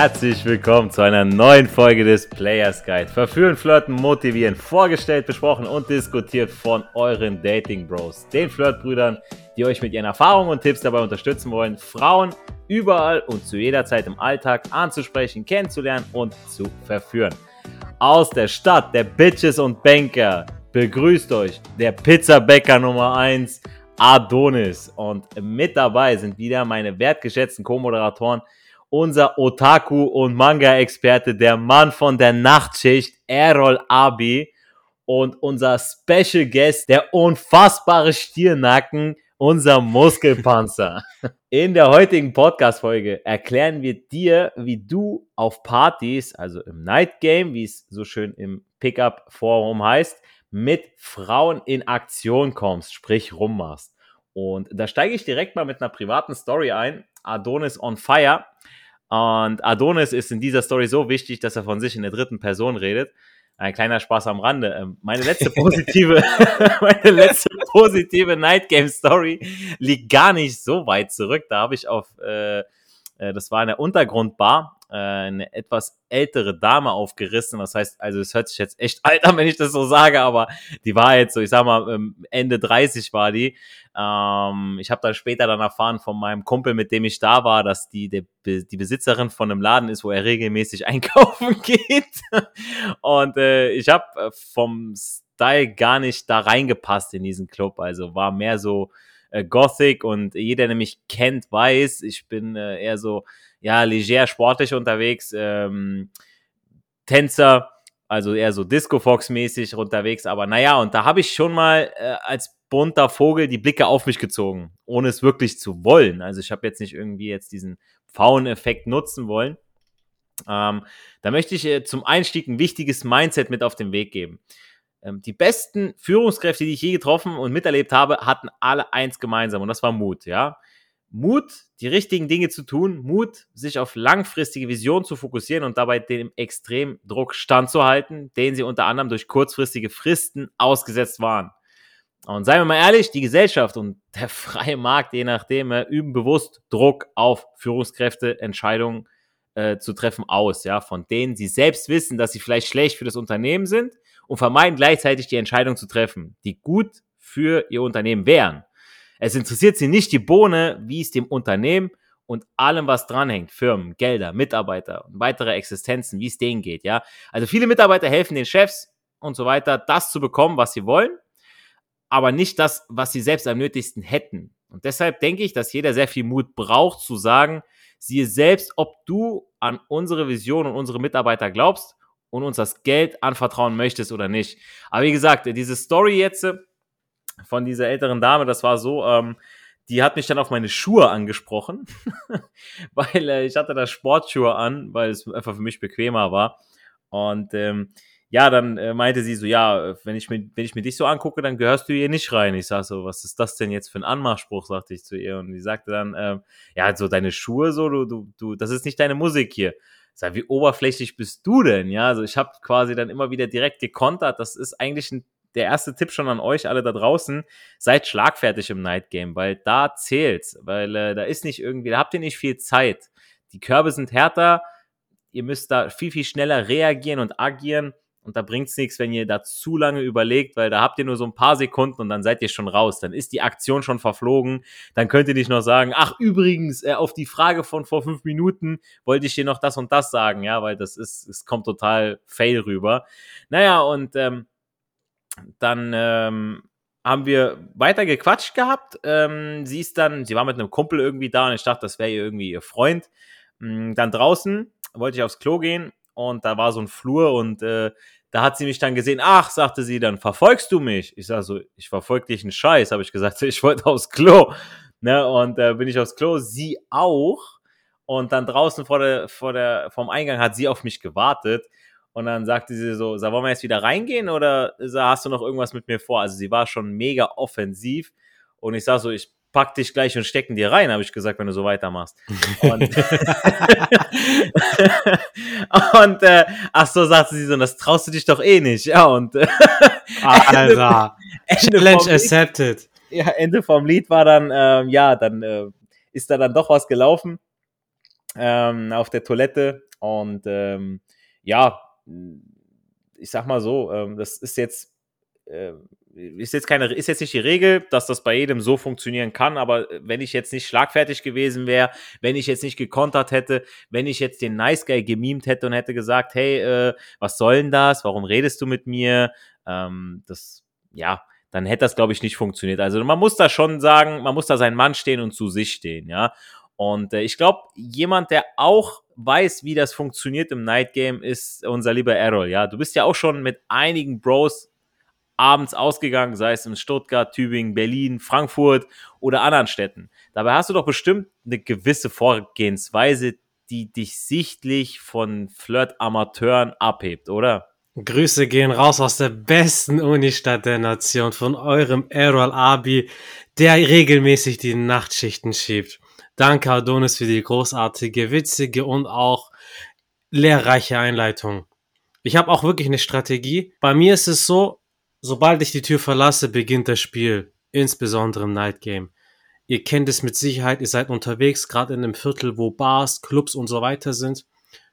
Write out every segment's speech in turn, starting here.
Herzlich willkommen zu einer neuen Folge des Players Guide. Verführen, flirten, motivieren, vorgestellt, besprochen und diskutiert von euren Dating Bros, den Flirtbrüdern, die euch mit ihren Erfahrungen und Tipps dabei unterstützen wollen, Frauen überall und zu jeder Zeit im Alltag anzusprechen, kennenzulernen und zu verführen. Aus der Stadt der Bitches und Banker begrüßt euch der Pizzabäcker Nummer 1, Adonis. Und mit dabei sind wieder meine wertgeschätzten Co-Moderatoren, unser Otaku und Manga-Experte, der Mann von der Nachtschicht, Errol Abi. Und unser Special Guest, der unfassbare Stiernacken, unser Muskelpanzer. In der heutigen Podcast-Folge erklären wir dir, wie du auf Partys, also im Night Game, wie es so schön im Pickup-Forum heißt, mit Frauen in Aktion kommst, sprich rummachst. Und da steige ich direkt mal mit einer privaten Story ein. Adonis on Fire. Und Adonis ist in dieser Story so wichtig, dass er von sich in der dritten Person redet. Ein kleiner Spaß am Rande. Ähm, meine letzte positive, meine letzte positive Night Game Story liegt gar nicht so weit zurück. Da habe ich auf, äh, äh das war eine Untergrundbar äh, eine etwas ältere Dame aufgerissen. Das heißt, also es hört sich jetzt echt alt an, wenn ich das so sage, aber die war jetzt so, ich sag mal, ähm, Ende 30 war die. Ähm, ich habe dann später dann erfahren von meinem Kumpel, mit dem ich da war, dass die die, Besitzerin von einem Laden ist, wo er regelmäßig einkaufen geht. Und äh, ich habe vom Style gar nicht da reingepasst in diesen Club. Also war mehr so äh, Gothic und jeder, der mich kennt, weiß, ich bin äh, eher so ja, leger sportlich unterwegs, ähm, Tänzer, also eher so Disco-Fox-mäßig unterwegs, aber naja, und da habe ich schon mal äh, als bunter Vogel die Blicke auf mich gezogen, ohne es wirklich zu wollen. Also ich habe jetzt nicht irgendwie jetzt diesen Faun-Effekt nutzen wollen. Ähm, da möchte ich äh, zum Einstieg ein wichtiges Mindset mit auf den Weg geben. Ähm, die besten Führungskräfte, die ich je getroffen und miterlebt habe, hatten alle eins gemeinsam und das war Mut, ja. Mut, die richtigen Dinge zu tun, Mut, sich auf langfristige Visionen zu fokussieren und dabei dem Extremdruck standzuhalten, den sie unter anderem durch kurzfristige Fristen ausgesetzt waren. Und seien wir mal ehrlich, die Gesellschaft und der freie Markt, je nachdem, üben bewusst Druck auf Führungskräfte, Entscheidungen äh, zu treffen aus, ja, von denen sie selbst wissen, dass sie vielleicht schlecht für das Unternehmen sind und vermeiden gleichzeitig die Entscheidung zu treffen, die gut für ihr Unternehmen wären. Es interessiert sie nicht die Bohne, wie es dem Unternehmen und allem, was dranhängt, Firmen, Gelder, Mitarbeiter und weitere Existenzen, wie es denen geht, ja. Also viele Mitarbeiter helfen den Chefs und so weiter, das zu bekommen, was sie wollen, aber nicht das, was sie selbst am nötigsten hätten. Und deshalb denke ich, dass jeder sehr viel Mut braucht, zu sagen, siehe selbst, ob du an unsere Vision und unsere Mitarbeiter glaubst und uns das Geld anvertrauen möchtest oder nicht. Aber wie gesagt, diese Story jetzt, von dieser älteren Dame, das war so, ähm, die hat mich dann auf meine Schuhe angesprochen, weil äh, ich hatte da Sportschuhe an, weil es einfach für mich bequemer war. Und ähm, ja, dann äh, meinte sie so, ja, wenn ich, mir, wenn ich mir dich so angucke, dann gehörst du hier nicht rein. Ich sag so, was ist das denn jetzt für ein Anmachspruch, sagte ich zu ihr. Und die sagte dann, ähm, ja, so deine Schuhe, so, du, du, du, das ist nicht deine Musik hier. Sag, wie oberflächlich bist du denn? Ja, also ich habe quasi dann immer wieder direkt gekontert. Das ist eigentlich ein der erste Tipp schon an euch alle da draußen, seid schlagfertig im Night Game, weil da zählt's, weil äh, da ist nicht irgendwie, da habt ihr nicht viel Zeit. Die Körbe sind härter, ihr müsst da viel, viel schneller reagieren und agieren und da bringt's nichts, wenn ihr da zu lange überlegt, weil da habt ihr nur so ein paar Sekunden und dann seid ihr schon raus. Dann ist die Aktion schon verflogen. Dann könnt ihr nicht noch sagen, ach übrigens, äh, auf die Frage von vor fünf Minuten wollte ich dir noch das und das sagen, ja, weil das ist, es kommt total fail rüber. Naja, und ähm, dann ähm, haben wir weiter gequatscht gehabt. Ähm, sie ist dann, sie war mit einem Kumpel irgendwie da und ich dachte, das wäre ihr irgendwie ihr Freund. Ähm, dann draußen wollte ich aufs Klo gehen und da war so ein Flur und äh, da hat sie mich dann gesehen. Ach, sagte sie dann, verfolgst du mich? Ich sag so, ich verfolge dich einen Scheiß, habe ich gesagt. Ich wollte aufs Klo. Ne, und äh, bin ich aufs Klo, sie auch. Und dann draußen vor der, vor der, vom Eingang hat sie auf mich gewartet. Und dann sagte sie so, sag, wollen wir jetzt wieder reingehen oder hast du noch irgendwas mit mir vor? Also sie war schon mega offensiv. Und ich sag so, ich pack dich gleich und stecken dir rein, habe ich gesagt, wenn du so weitermachst. Und, und äh, ach so, sagte sie so, das traust du dich doch eh nicht. Ja, und äh, Alter, Challenge accepted. Ja, Ende vom Lied war dann, ähm, ja, dann äh, ist da dann doch was gelaufen ähm, auf der Toilette Und ähm, ja, ich sag mal so, ähm, das ist jetzt äh, ist jetzt keine, ist jetzt nicht die Regel, dass das bei jedem so funktionieren kann, aber wenn ich jetzt nicht schlagfertig gewesen wäre, wenn ich jetzt nicht gekontert hätte, wenn ich jetzt den Nice Guy gemimt hätte und hätte gesagt, hey, äh, was soll denn das? Warum redest du mit mir? Ähm, das, ja, dann hätte das, glaube ich, nicht funktioniert. Also man muss da schon sagen, man muss da sein Mann stehen und zu sich stehen, ja. Und äh, ich glaube, jemand, der auch weiß, wie das funktioniert im Night Game, ist unser lieber Errol. Ja, du bist ja auch schon mit einigen Bros abends ausgegangen, sei es in Stuttgart, Tübingen, Berlin, Frankfurt oder anderen Städten. Dabei hast du doch bestimmt eine gewisse Vorgehensweise, die dich sichtlich von Flirt-Amateuren abhebt, oder? Grüße gehen raus aus der besten Unistadt der Nation, von eurem Errol Abi, der regelmäßig die Nachtschichten schiebt. Danke, Adonis, für die großartige, witzige und auch lehrreiche Einleitung. Ich habe auch wirklich eine Strategie. Bei mir ist es so, Sobald ich die Tür verlasse, beginnt das Spiel, insbesondere im Night Game. Ihr kennt es mit Sicherheit, ihr seid unterwegs, gerade in einem Viertel, wo Bars, Clubs und so weiter sind.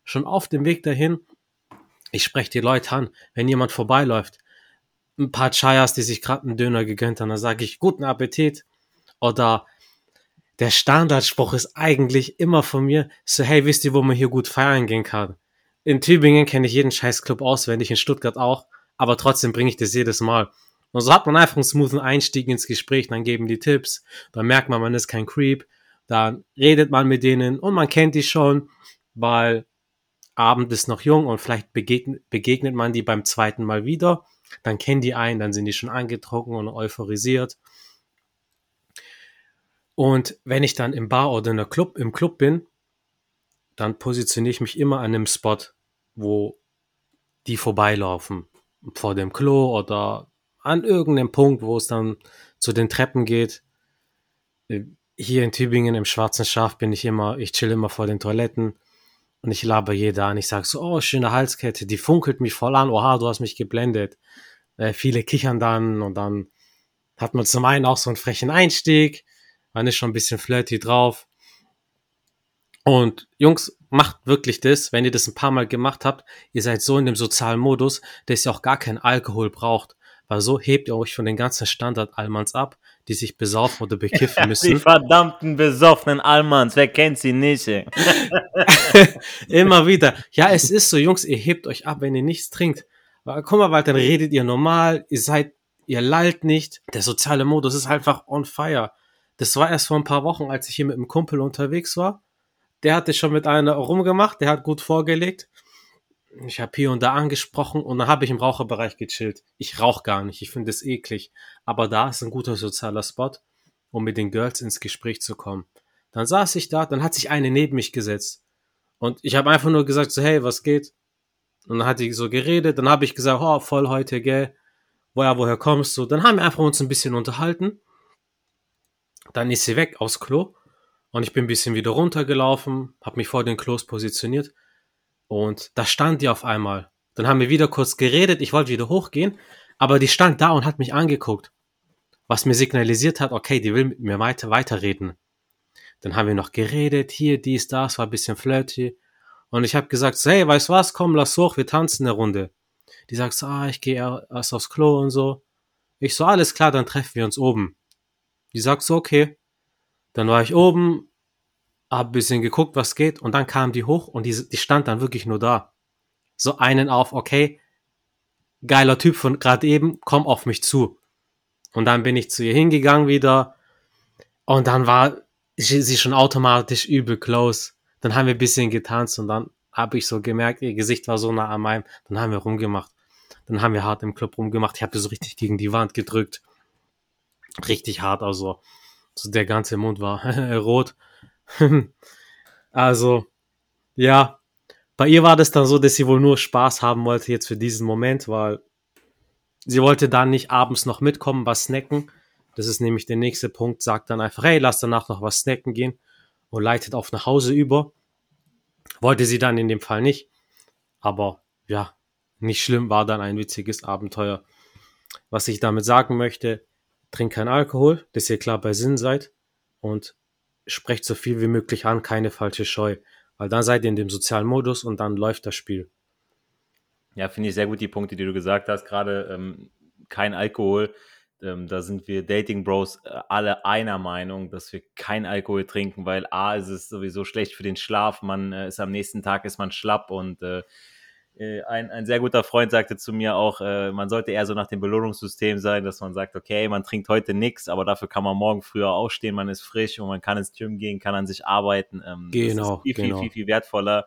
Schon auf dem Weg dahin, ich spreche die Leute an, wenn jemand vorbeiläuft. Ein paar Chayas, die sich gerade einen Döner gegönnt haben, dann sage ich guten Appetit. Oder der Standardspruch ist eigentlich immer von mir, so hey, wisst ihr, wo man hier gut feiern gehen kann? In Tübingen kenne ich jeden Scheißclub auswendig, in Stuttgart auch aber trotzdem bringe ich das jedes Mal. Und so hat man einfach einen smoothen Einstieg ins Gespräch, dann geben die Tipps, dann merkt man, man ist kein Creep, dann redet man mit denen und man kennt die schon, weil Abend ist noch jung und vielleicht begegnet, begegnet man die beim zweiten Mal wieder, dann kennen die einen, dann sind die schon angetrunken und euphorisiert. Und wenn ich dann im Bar oder in der Club, im Club bin, dann positioniere ich mich immer an einem Spot, wo die vorbeilaufen vor dem Klo oder an irgendeinem Punkt, wo es dann zu den Treppen geht. Hier in Tübingen im Schwarzen Schaf bin ich immer, ich chill immer vor den Toiletten und ich laber jeder an. Ich sag so, oh, schöne Halskette, die funkelt mich voll an. Oha, du hast mich geblendet. Äh, viele kichern dann und dann hat man zum einen auch so einen frechen Einstieg. Man ist schon ein bisschen flirty drauf. Und Jungs, macht wirklich das, wenn ihr das ein paar Mal gemacht habt. Ihr seid so in dem sozialen Modus, dass ihr auch gar keinen Alkohol braucht. Weil so hebt ihr euch von den ganzen Standard-Almans ab, die sich besaufen oder bekiffen müssen. die verdammten besoffenen Almans, wer kennt sie nicht? Immer wieder. Ja, es ist so, Jungs, ihr hebt euch ab, wenn ihr nichts trinkt. Guck mal, weil dann redet ihr normal, ihr seid, ihr lallt nicht. Der soziale Modus ist einfach on fire. Das war erst vor ein paar Wochen, als ich hier mit einem Kumpel unterwegs war der hatte schon mit einer rumgemacht, der hat gut vorgelegt. Ich habe hier und da angesprochen und dann habe ich im Raucherbereich gechillt. Ich rauche gar nicht, ich finde es eklig. Aber da ist ein guter sozialer Spot, um mit den Girls ins Gespräch zu kommen. Dann saß ich da, dann hat sich eine neben mich gesetzt. Und ich habe einfach nur gesagt, so, hey, was geht? Und dann hat die so geredet, dann habe ich gesagt, oh, voll heute, gell? Woher, woher kommst du? Dann haben wir einfach uns ein bisschen unterhalten. Dann ist sie weg aus Klo. Und ich bin ein bisschen wieder runtergelaufen, habe mich vor den Klos positioniert und da stand die auf einmal. Dann haben wir wieder kurz geredet, ich wollte wieder hochgehen, aber die stand da und hat mich angeguckt, was mir signalisiert hat, okay, die will mit mir weiter weiterreden. Dann haben wir noch geredet, hier, dies, das, war ein bisschen flirty. Und ich habe gesagt, hey, weißt was, komm, lass hoch, wir tanzen eine Runde. Die sagt ah, ich gehe erst aufs Klo und so. Ich so, alles klar, dann treffen wir uns oben. Die sagt so, okay. Dann war ich oben, hab ein bisschen geguckt, was geht, und dann kam die hoch und die, die stand dann wirklich nur da. So einen auf, okay, geiler Typ von gerade eben, komm auf mich zu. Und dann bin ich zu ihr hingegangen wieder und dann war sie schon automatisch übel close. Dann haben wir ein bisschen getanzt und dann habe ich so gemerkt, ihr Gesicht war so nah an meinem. Dann haben wir rumgemacht. Dann haben wir hart im Club rumgemacht. Ich habe so richtig gegen die Wand gedrückt. Richtig hart, also so der ganze Mund war rot. also, ja, bei ihr war das dann so, dass sie wohl nur Spaß haben wollte jetzt für diesen Moment, weil sie wollte dann nicht abends noch mitkommen, was snacken. Das ist nämlich der nächste Punkt. Sagt dann einfach, hey, lass danach noch was snacken gehen und leitet auf nach Hause über. Wollte sie dann in dem Fall nicht. Aber ja, nicht schlimm, war dann ein witziges Abenteuer. Was ich damit sagen möchte, trinkt kein Alkohol, dass ihr klar bei Sinn seid und sprecht so viel wie möglich an, keine falsche Scheu. Weil dann seid ihr in dem sozialen Modus und dann läuft das Spiel. Ja, finde ich sehr gut die Punkte, die du gesagt hast. Gerade ähm, kein Alkohol. Ähm, da sind wir Dating Bros äh, alle einer Meinung, dass wir kein Alkohol trinken, weil A ist es sowieso schlecht für den Schlaf. Man äh, ist am nächsten Tag ist man schlapp und äh, ein, ein sehr guter Freund sagte zu mir auch, äh, man sollte eher so nach dem Belohnungssystem sein, dass man sagt, okay, man trinkt heute nichts, aber dafür kann man morgen früher aufstehen, man ist frisch und man kann ins Gym gehen, kann an sich arbeiten. Ähm, genau. viel, viel, genau. viel, viel, viel wertvoller.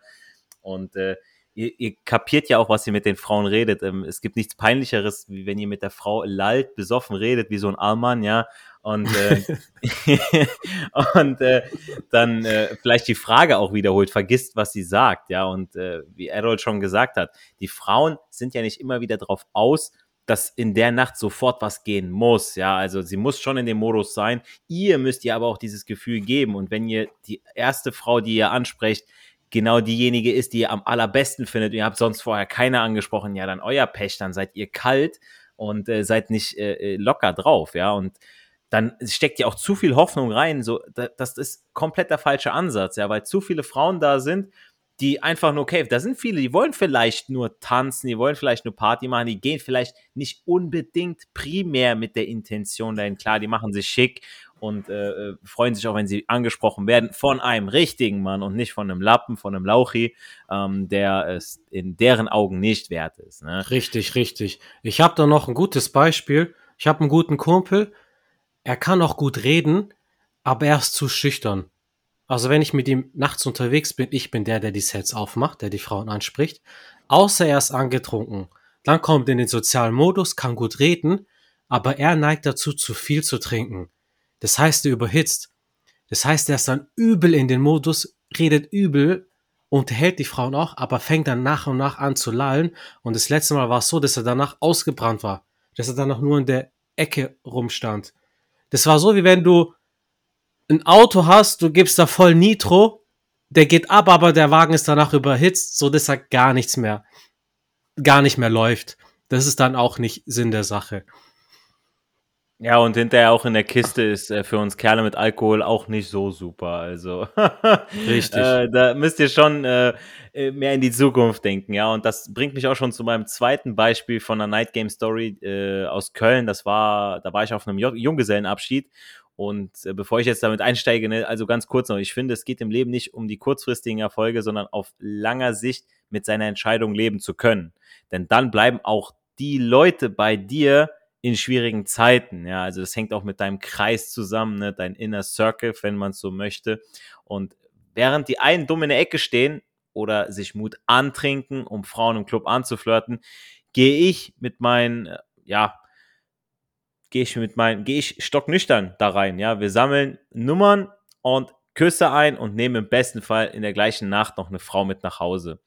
Und äh, ihr, ihr kapiert ja auch, was ihr mit den Frauen redet. Ähm, es gibt nichts Peinlicheres, wie wenn ihr mit der Frau lallt, besoffen redet, wie so ein Allmann, ja. Und, äh, und äh, dann äh, vielleicht die Frage auch wiederholt, vergisst, was sie sagt, ja. Und äh, wie Errol schon gesagt hat, die Frauen sind ja nicht immer wieder drauf aus, dass in der Nacht sofort was gehen muss. Ja, also sie muss schon in dem Modus sein. Ihr müsst ihr aber auch dieses Gefühl geben. Und wenn ihr die erste Frau, die ihr ansprecht, genau diejenige ist, die ihr am allerbesten findet, ihr habt sonst vorher keine angesprochen, ja, dann euer Pech, dann seid ihr kalt und äh, seid nicht äh, äh locker drauf, ja, und dann steckt ja auch zu viel Hoffnung rein, so, das ist komplett der falsche Ansatz, ja, weil zu viele Frauen da sind, die einfach nur, okay, da sind viele, die wollen vielleicht nur tanzen, die wollen vielleicht nur Party machen, die gehen vielleicht nicht unbedingt primär mit der Intention dahin. Klar, die machen sich schick und äh, äh, freuen sich auch, wenn sie angesprochen werden von einem richtigen Mann und nicht von einem Lappen, von einem Lauchi, ähm, der es in deren Augen nicht wert ist. Ne? Richtig, richtig. Ich habe da noch ein gutes Beispiel. Ich habe einen guten Kumpel. Er kann auch gut reden, aber er ist zu schüchtern. Also wenn ich mit ihm nachts unterwegs bin, ich bin der, der die Sets aufmacht, der die Frauen anspricht. Außer er ist angetrunken. Dann kommt in den sozialen Modus, kann gut reden, aber er neigt dazu, zu viel zu trinken. Das heißt, er überhitzt. Das heißt, er ist dann übel in den Modus, redet übel, unterhält die Frauen auch, aber fängt dann nach und nach an zu lallen. Und das letzte Mal war es so, dass er danach ausgebrannt war. Dass er danach nur in der Ecke rumstand. Das war so, wie wenn du ein Auto hast, du gibst da voll Nitro, der geht ab, aber der Wagen ist danach überhitzt, so dass er gar nichts mehr, gar nicht mehr läuft. Das ist dann auch nicht Sinn der Sache. Ja, und hinterher auch in der Kiste ist äh, für uns Kerle mit Alkohol auch nicht so super. Also richtig. äh, da müsst ihr schon äh, äh, mehr in die Zukunft denken, ja. Und das bringt mich auch schon zu meinem zweiten Beispiel von einer Night Game Story äh, aus Köln. Das war, da war ich auf einem Junggesellenabschied. Und äh, bevor ich jetzt damit einsteige, ne, also ganz kurz noch, ich finde, es geht im Leben nicht um die kurzfristigen Erfolge, sondern auf langer Sicht mit seiner Entscheidung leben zu können. Denn dann bleiben auch die Leute bei dir, in schwierigen Zeiten. Ja, also das hängt auch mit deinem Kreis zusammen, ne? dein Inner Circle, wenn man es so möchte. Und während die einen dumm in der Ecke stehen oder sich Mut antrinken, um Frauen im Club anzuflirten, gehe ich mit meinen, äh, ja, gehe ich mit meinen, gehe ich stocknüchtern da rein. Ja, wir sammeln Nummern und Küsse ein und nehmen im besten Fall in der gleichen Nacht noch eine Frau mit nach Hause.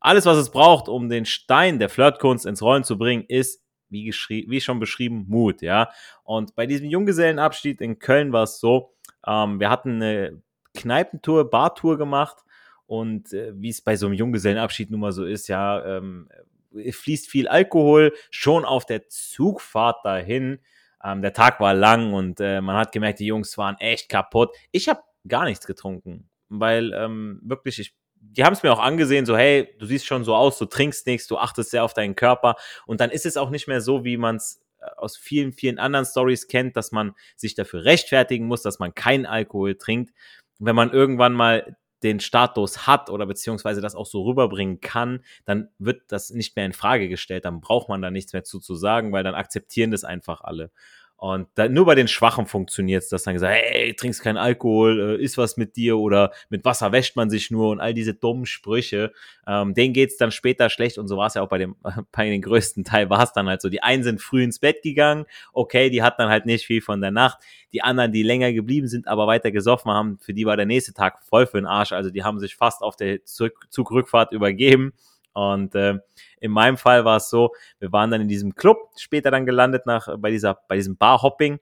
Alles, was es braucht, um den Stein der Flirtkunst ins Rollen zu bringen, ist wie, wie schon beschrieben, Mut, ja. Und bei diesem Junggesellenabschied in Köln war es so, ähm, wir hatten eine Kneipentour, Bartour gemacht und äh, wie es bei so einem Junggesellenabschied nun mal so ist, ja, ähm, fließt viel Alkohol schon auf der Zugfahrt dahin. Ähm, der Tag war lang und äh, man hat gemerkt, die Jungs waren echt kaputt. Ich habe gar nichts getrunken, weil ähm, wirklich ich die haben es mir auch angesehen, so hey, du siehst schon so aus, du trinkst nichts, du achtest sehr auf deinen Körper und dann ist es auch nicht mehr so, wie man es äh, aus vielen, vielen anderen Stories kennt, dass man sich dafür rechtfertigen muss, dass man keinen Alkohol trinkt. Wenn man irgendwann mal den Status hat oder beziehungsweise das auch so rüberbringen kann, dann wird das nicht mehr in Frage gestellt. Dann braucht man da nichts mehr zu, zu sagen, weil dann akzeptieren das einfach alle. Und da, nur bei den Schwachen funktioniert es, dass dann gesagt, hey, trinkst keinen Alkohol, äh, ist was mit dir oder mit Wasser wäscht man sich nur und all diese dummen Sprüche. Ähm, denen geht's dann später schlecht und so war es ja auch bei dem, bei den größten Teil war es dann halt so. Die einen sind früh ins Bett gegangen, okay, die hatten dann halt nicht viel von der Nacht. Die anderen, die länger geblieben sind, aber weiter gesoffen haben, für die war der nächste Tag voll für den Arsch. Also die haben sich fast auf der Zugrückfahrt übergeben. Und äh, in meinem Fall war es so, wir waren dann in diesem Club, später dann gelandet nach bei dieser bei diesem Barhopping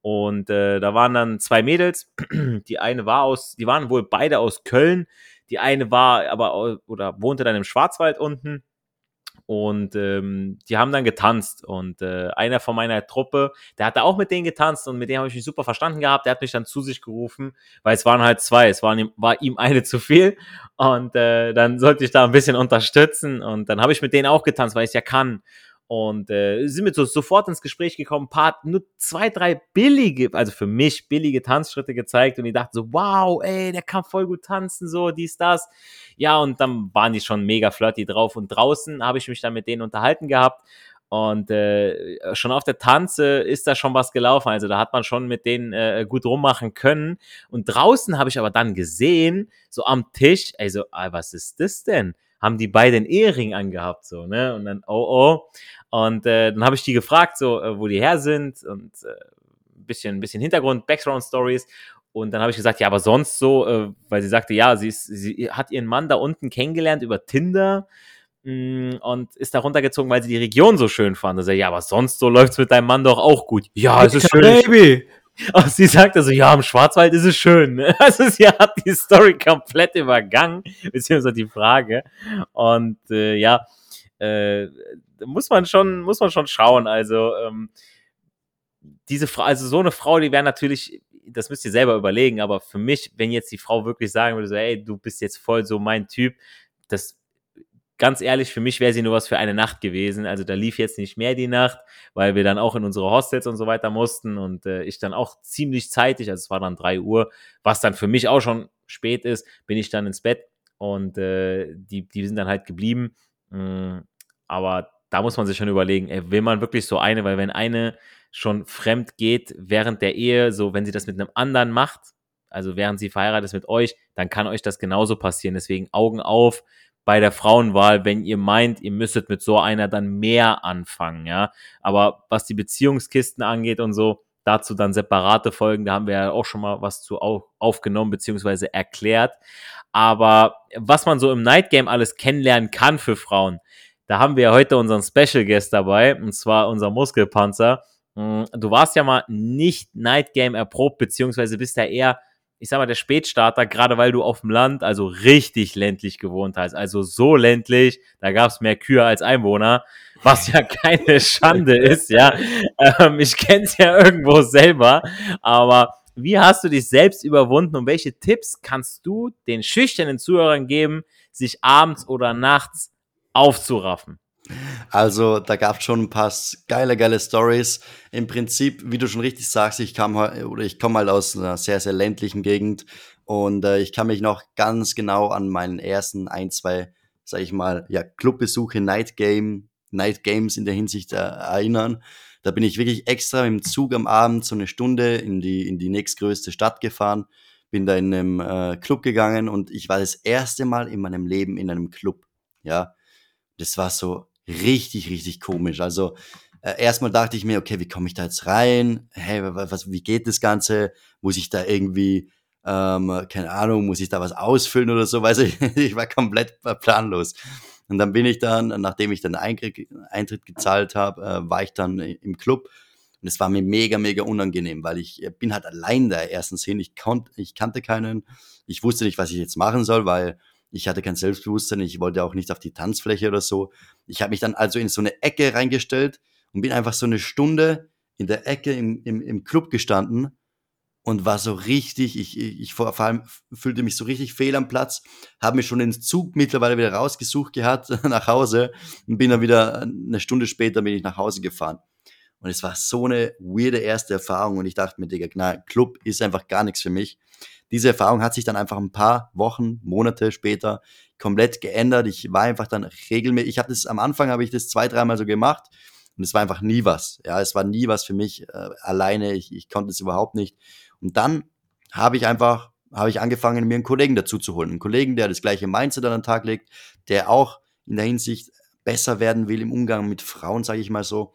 und äh, da waren dann zwei Mädels. Die eine war aus, die waren wohl beide aus Köln. Die eine war aber oder wohnte dann im Schwarzwald unten Und ähm, die haben dann getanzt. Und äh, einer von meiner Truppe, der hatte auch mit denen getanzt und mit dem habe ich mich super verstanden gehabt. Der hat mich dann zu sich gerufen, weil es waren halt zwei. Es waren war ihm eine zu viel. Und äh, dann sollte ich da ein bisschen unterstützen. Und dann habe ich mit denen auch getanzt, weil ich es ja kann und äh, sind mit so sofort ins Gespräch gekommen, paar, nur zwei, drei billige, also für mich billige Tanzschritte gezeigt und die dachten so, wow, ey, der kann voll gut tanzen, so, dies, das. Ja, und dann waren die schon mega flirty drauf und draußen habe ich mich dann mit denen unterhalten gehabt und äh, schon auf der Tanze ist da schon was gelaufen. Also da hat man schon mit denen äh, gut rummachen können. Und draußen habe ich aber dann gesehen, so am Tisch, also, ah, was ist das denn? Haben die beiden Ehering angehabt, so, ne? Und dann, oh, oh. Und äh, dann habe ich die gefragt, so, äh, wo die her sind und äh, bisschen, bisschen Hintergrund, Background-Stories. Und dann habe ich gesagt, ja, aber sonst so, äh, weil sie sagte, ja, sie, ist, sie hat ihren Mann da unten kennengelernt über Tinder mh, mm, und ist da runtergezogen, weil sie die Region so schön fand. Also, ja, aber sonst so läuft's mit deinem Mann doch auch gut. Ja, es ist schön. Baby. Und sie sagte so, ja, im Schwarzwald ist es schön. Also sie hat die Story komplett übergangen, beziehungsweise die Frage. Und äh, ja, äh, muss man schon, muss man schon schauen. Also, ähm, diese Frau, also so eine Frau, die wäre natürlich, das müsst ihr selber überlegen, aber für mich, wenn jetzt die Frau wirklich sagen würde, so, ey, du bist jetzt voll so mein Typ, das ganz ehrlich, für mich wäre sie nur was für eine Nacht gewesen. Also da lief jetzt nicht mehr die Nacht, weil wir dann auch in unsere Hostels und so weiter mussten und äh, ich dann auch ziemlich zeitig, also es war dann drei Uhr, was dann für mich auch schon spät ist, bin ich dann ins Bett und äh, die, die sind dann halt geblieben. Mm, aber da muss man sich schon überlegen, ey, will man wirklich so eine, weil wenn eine schon fremd geht während der Ehe, so wenn sie das mit einem anderen macht, also während sie verheiratet ist mit euch, dann kann euch das genauso passieren. Deswegen Augen auf bei der Frauenwahl, wenn ihr meint, ihr müsstet mit so einer dann mehr anfangen, ja. Aber was die Beziehungskisten angeht und so, dazu dann separate Folgen, da haben wir ja auch schon mal was zu aufgenommen beziehungsweise erklärt. Aber was man so im Night Game alles kennenlernen kann für Frauen, da haben wir heute unseren Special Guest dabei, und zwar unser Muskelpanzer. Hm, du warst ja mal nicht Night Game erprobt, beziehungsweise bist ja eher, ich sag mal, der Spätstarter, gerade weil du auf dem Land, also richtig ländlich gewohnt hast. Also so ländlich, da gab es mehr Kühe als Einwohner, was ja keine Schande ist, ja. Ähm, ich kenn's ja irgendwo selber, aber wie hast du dich selbst überwunden und welche Tipps kannst du den schüchternen Zuhörern geben, sich abends oder nachts aufzuraffen. Also, da gab es schon ein paar geile, geile Stories. Im Prinzip, wie du schon richtig sagst, ich kam oder ich komme halt aus einer sehr, sehr ländlichen Gegend und äh, ich kann mich noch ganz genau an meinen ersten ein, zwei, sag ich mal, ja, Clubbesuche, Night Game, Night Games in der Hinsicht äh, erinnern. Da bin ich wirklich extra im Zug am Abend so eine Stunde in die, in die nächstgrößte Stadt gefahren, bin da in einem äh, Club gegangen und ich war das erste Mal in meinem Leben in einem Club. Ja, das war so richtig, richtig komisch. Also äh, erstmal dachte ich mir, okay, wie komme ich da jetzt rein? Hey, was, wie geht das Ganze? Muss ich da irgendwie, ähm, keine Ahnung, muss ich da was ausfüllen oder so? Weiß ich, ich war komplett planlos. Und dann bin ich dann, nachdem ich dann Eintritt, gezahlt habe, äh, war ich dann im Club. Und es war mir mega, mega unangenehm, weil ich bin halt allein da erstens hin. Ich, konnt, ich kannte keinen. Ich wusste nicht, was ich jetzt machen soll, weil ich hatte kein Selbstbewusstsein, ich wollte auch nicht auf die Tanzfläche oder so. Ich habe mich dann also in so eine Ecke reingestellt und bin einfach so eine Stunde in der Ecke im, im, im Club gestanden und war so richtig, ich, ich, ich vor allem fühlte mich so richtig fehl am Platz, habe mir schon den Zug mittlerweile wieder rausgesucht gehabt nach Hause und bin dann wieder eine Stunde später bin ich nach Hause gefahren. Und es war so eine weirde erste Erfahrung und ich dachte mir, Digga, na, Club ist einfach gar nichts für mich diese Erfahrung hat sich dann einfach ein paar Wochen, Monate später komplett geändert. Ich war einfach dann regelmäßig, ich habe das am Anfang habe ich das zwei, dreimal so gemacht und es war einfach nie was. Ja, es war nie was für mich äh, alleine. Ich, ich konnte es überhaupt nicht. Und dann habe ich einfach habe ich angefangen, mir einen Kollegen dazu zu holen. Einen Kollegen, der das gleiche Mindset an den Tag legt, der auch in der Hinsicht besser werden will im Umgang mit Frauen, sage ich mal so.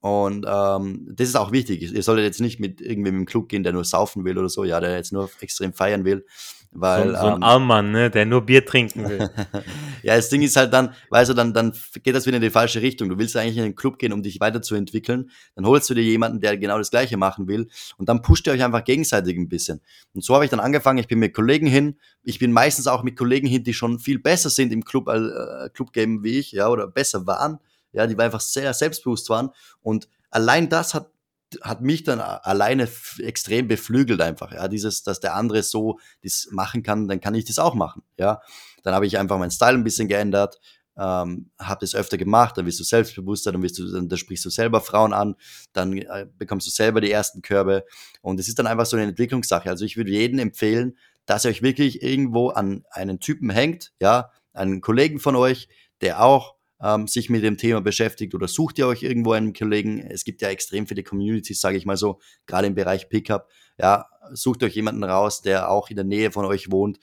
Und ähm, das ist auch wichtig. Ihr solltet jetzt nicht mit irgendwem im Club gehen, der nur saufen will oder so, ja, der jetzt nur extrem feiern will. Weil, so, so ein ähm, Armmann, ne, der nur Bier trinken will. ja, das Ding ist halt dann, weißt du, dann, dann geht das wieder in die falsche Richtung. Du willst eigentlich in den Club gehen, um dich weiterzuentwickeln. Dann holst du dir jemanden, der genau das Gleiche machen will. Und dann pusht ihr euch einfach gegenseitig ein bisschen. Und so habe ich dann angefangen. Ich bin mit Kollegen hin. Ich bin meistens auch mit Kollegen hin, die schon viel besser sind im Club, äh, Club-Game wie ich, ja, oder besser waren ja, die einfach sehr selbstbewusst waren. Und allein das hat, hat mich dann alleine extrem beflügelt einfach, ja, dieses, dass der andere so das machen kann, dann kann ich das auch machen, ja. Dann habe ich einfach meinen Style ein bisschen geändert, ähm, habe das öfter gemacht, dann wirst du selbstbewusster, dann, wirst du, dann, dann sprichst du selber Frauen an, dann äh, bekommst du selber die ersten Körbe und es ist dann einfach so eine Entwicklungssache. Also ich würde jedem empfehlen, dass ihr euch wirklich irgendwo an einen Typen hängt, ja, einen Kollegen von euch, der auch ähm, sich mit dem Thema beschäftigt oder sucht ihr euch irgendwo einen Kollegen? Es gibt ja extrem viele Communities, sage ich mal so, gerade im Bereich Pickup. Ja, sucht euch jemanden raus, der auch in der Nähe von euch wohnt,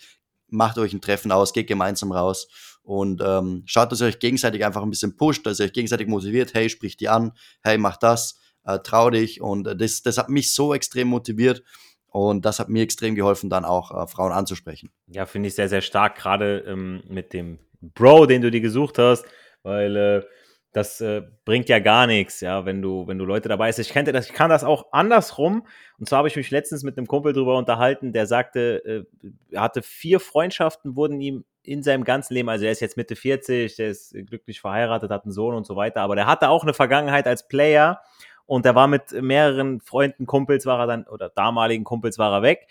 macht euch ein Treffen aus, geht gemeinsam raus und ähm, schaut, dass ihr euch gegenseitig einfach ein bisschen pusht, dass ihr euch gegenseitig motiviert, hey, sprich die an, hey, mach das, äh, trau dich und äh, das, das hat mich so extrem motiviert und das hat mir extrem geholfen, dann auch äh, Frauen anzusprechen. Ja, finde ich sehr, sehr stark, gerade ähm, mit dem Bro, den du dir gesucht hast weil äh, das äh, bringt ja gar nichts, ja, wenn du, wenn du Leute dabei hast. Ich kannte das, ich kann das auch andersrum. Und zwar habe ich mich letztens mit einem Kumpel drüber unterhalten, der sagte, äh, er hatte vier Freundschaften, wurden ihm in seinem ganzen Leben, also er ist jetzt Mitte 40, der ist glücklich verheiratet, hat einen Sohn und so weiter, aber der hatte auch eine Vergangenheit als Player und der war mit mehreren Freunden, Kumpels war er dann, oder damaligen Kumpels war er weg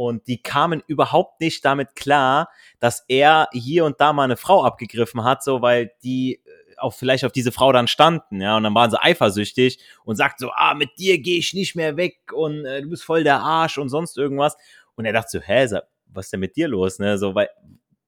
und die kamen überhaupt nicht damit klar, dass er hier und da mal eine Frau abgegriffen hat, so weil die äh, auch vielleicht auf diese Frau dann standen, ja, und dann waren sie eifersüchtig und sagt so, ah, mit dir gehe ich nicht mehr weg und äh, du bist voll der Arsch und sonst irgendwas. Und er dachte so, hä, was ist denn mit dir los, ne? So, weil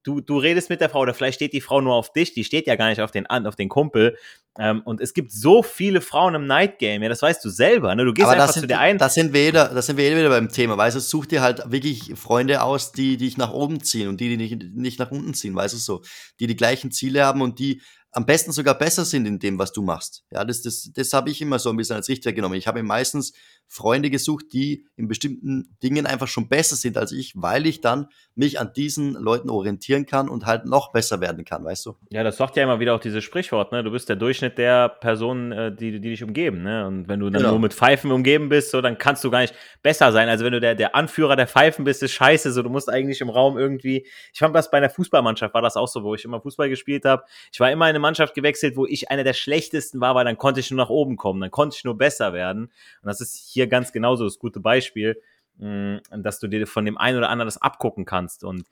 du, du redest mit der Frau oder vielleicht steht die Frau nur auf dich, die steht ja gar nicht auf den, auf den Kumpel. Ähm, und es gibt so viele Frauen im Night Game, ja, das weißt du selber, ne? Du gehst Aber einfach zu der einen. Das sind wir wieder, das sind wir wieder beim Thema, weißt du, such dir halt wirklich Freunde aus, die dich nach oben ziehen und die, die nicht, nicht nach unten ziehen, weißt du so. Die die gleichen Ziele haben und die am besten sogar besser sind in dem, was du machst. Ja, das, das, das habe ich immer so ein bisschen als Richtwert genommen. Ich habe meistens Freunde gesucht, die in bestimmten Dingen einfach schon besser sind als ich, weil ich dann mich an diesen Leuten orientieren kann und halt noch besser werden kann, weißt du? Ja, das sagt ja immer wieder auch dieses Sprichwort, ne? Du bist der Durchschnitt der Personen, äh, die, die dich umgeben, ne? Und wenn du dann genau. nur mit Pfeifen umgeben bist, so, dann kannst du gar nicht besser sein. Also wenn du der, der Anführer der Pfeifen bist, ist scheiße. So, du musst eigentlich im Raum irgendwie. Ich fand das bei einer Fußballmannschaft war das auch so, wo ich immer Fußball gespielt habe. Ich war immer in eine Mannschaft gewechselt, wo ich einer der schlechtesten war, weil dann konnte ich nur nach oben kommen, dann konnte ich nur besser werden. Und das ist hier ganz genauso das gute Beispiel, mm, dass du dir von dem einen oder anderen das abgucken kannst. Und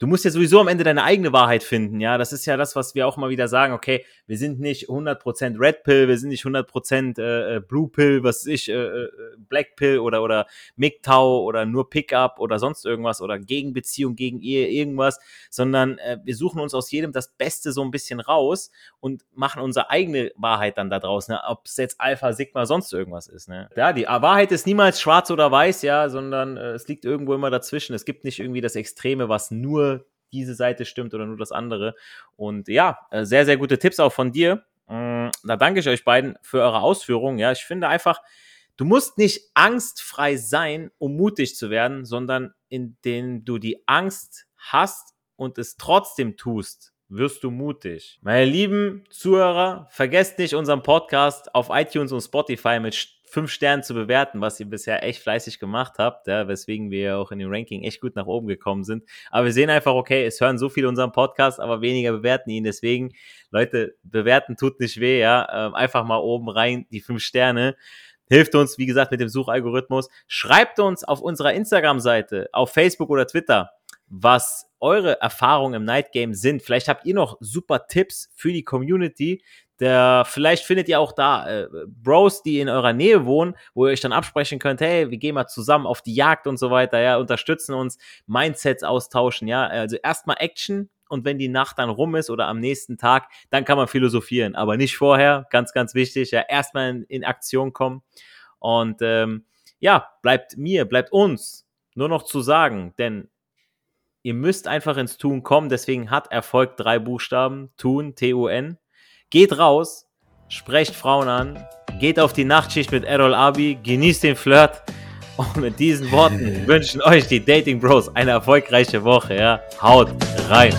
du musst ja sowieso am Ende deine eigene Wahrheit finden, ja. Das ist ja das, was wir auch mal wieder sagen, okay, wir sind nicht 100% Red Pill, wir sind nicht 100% äh, äh, Blue Pill, was ich, äh, äh, Black Pill oder, oder MGTOW oder nur Pickup oder sonst irgendwas oder Gegenbeziehung gegen Ehe, irgendwas, sondern äh, wir suchen uns aus jedem das Beste so ein bisschen raus und machen unsere eigene Wahrheit dann da draußen, ne? ob es jetzt Alpha, Sigma, sonst irgendwas ist, ne. Ja, die Wahrheit ist niemals schwarz oder weiß, ja, sondern äh, es liegt irgendwo immer dazwischen. Es gibt nicht irgendwie das Extreme, was nur diese Seite stimmt oder nur das andere. Und ja, äh, sehr, sehr gute Tipps auch von dir. Mm, da danke ich euch beiden für eure Ausführungen. Ja, ich finde einfach, du musst nicht angstfrei sein, um mutig zu werden, sondern indem du die Angst hast und es trotzdem tust, wirst du mutig. Meine lieben Zuhörer, vergesst nicht unseren Podcast auf iTunes und Spotify mit fünf Sternen zu bewerten, was ihr bisher echt fleißig gemacht habt, ja, weswegen wir auch in dem Ranking echt gut nach oben gekommen sind. Aber wir sehen einfach, okay, es hören so viele unseren Podcast, aber weniger bewerten ihn. Deswegen, Leute, bewerten tut nicht weh, ja. Ähm, einfach mal oben rein die fünf Sterne. Hilft uns, wie gesagt, mit dem Suchalgorithmus. Schreibt uns auf unserer Instagram-Seite, auf Facebook oder Twitter, was eure Erfahrungen im Night Game sind. Vielleicht habt ihr noch super Tipps für die Community, der, vielleicht findet ihr auch da äh, Bros, die in eurer Nähe wohnen, wo ihr euch dann absprechen könnt, hey, wir gehen mal zusammen auf die Jagd und so weiter, ja, unterstützen uns, Mindsets austauschen, ja. Also erstmal Action und wenn die Nacht dann rum ist oder am nächsten Tag, dann kann man philosophieren, aber nicht vorher, ganz, ganz wichtig, ja, erstmal in, in Aktion kommen. Und ähm, ja, bleibt mir, bleibt uns nur noch zu sagen, denn ihr müsst einfach ins Tun kommen, deswegen hat Erfolg drei Buchstaben, Tun, T-U-N. Geht raus, sprecht Frauen an, geht auf die Nachtschicht mit Errol Abi, genießt den Flirt. Und mit diesen Worten wünschen euch die Dating Bros eine erfolgreiche Woche. Ja? Haut rein!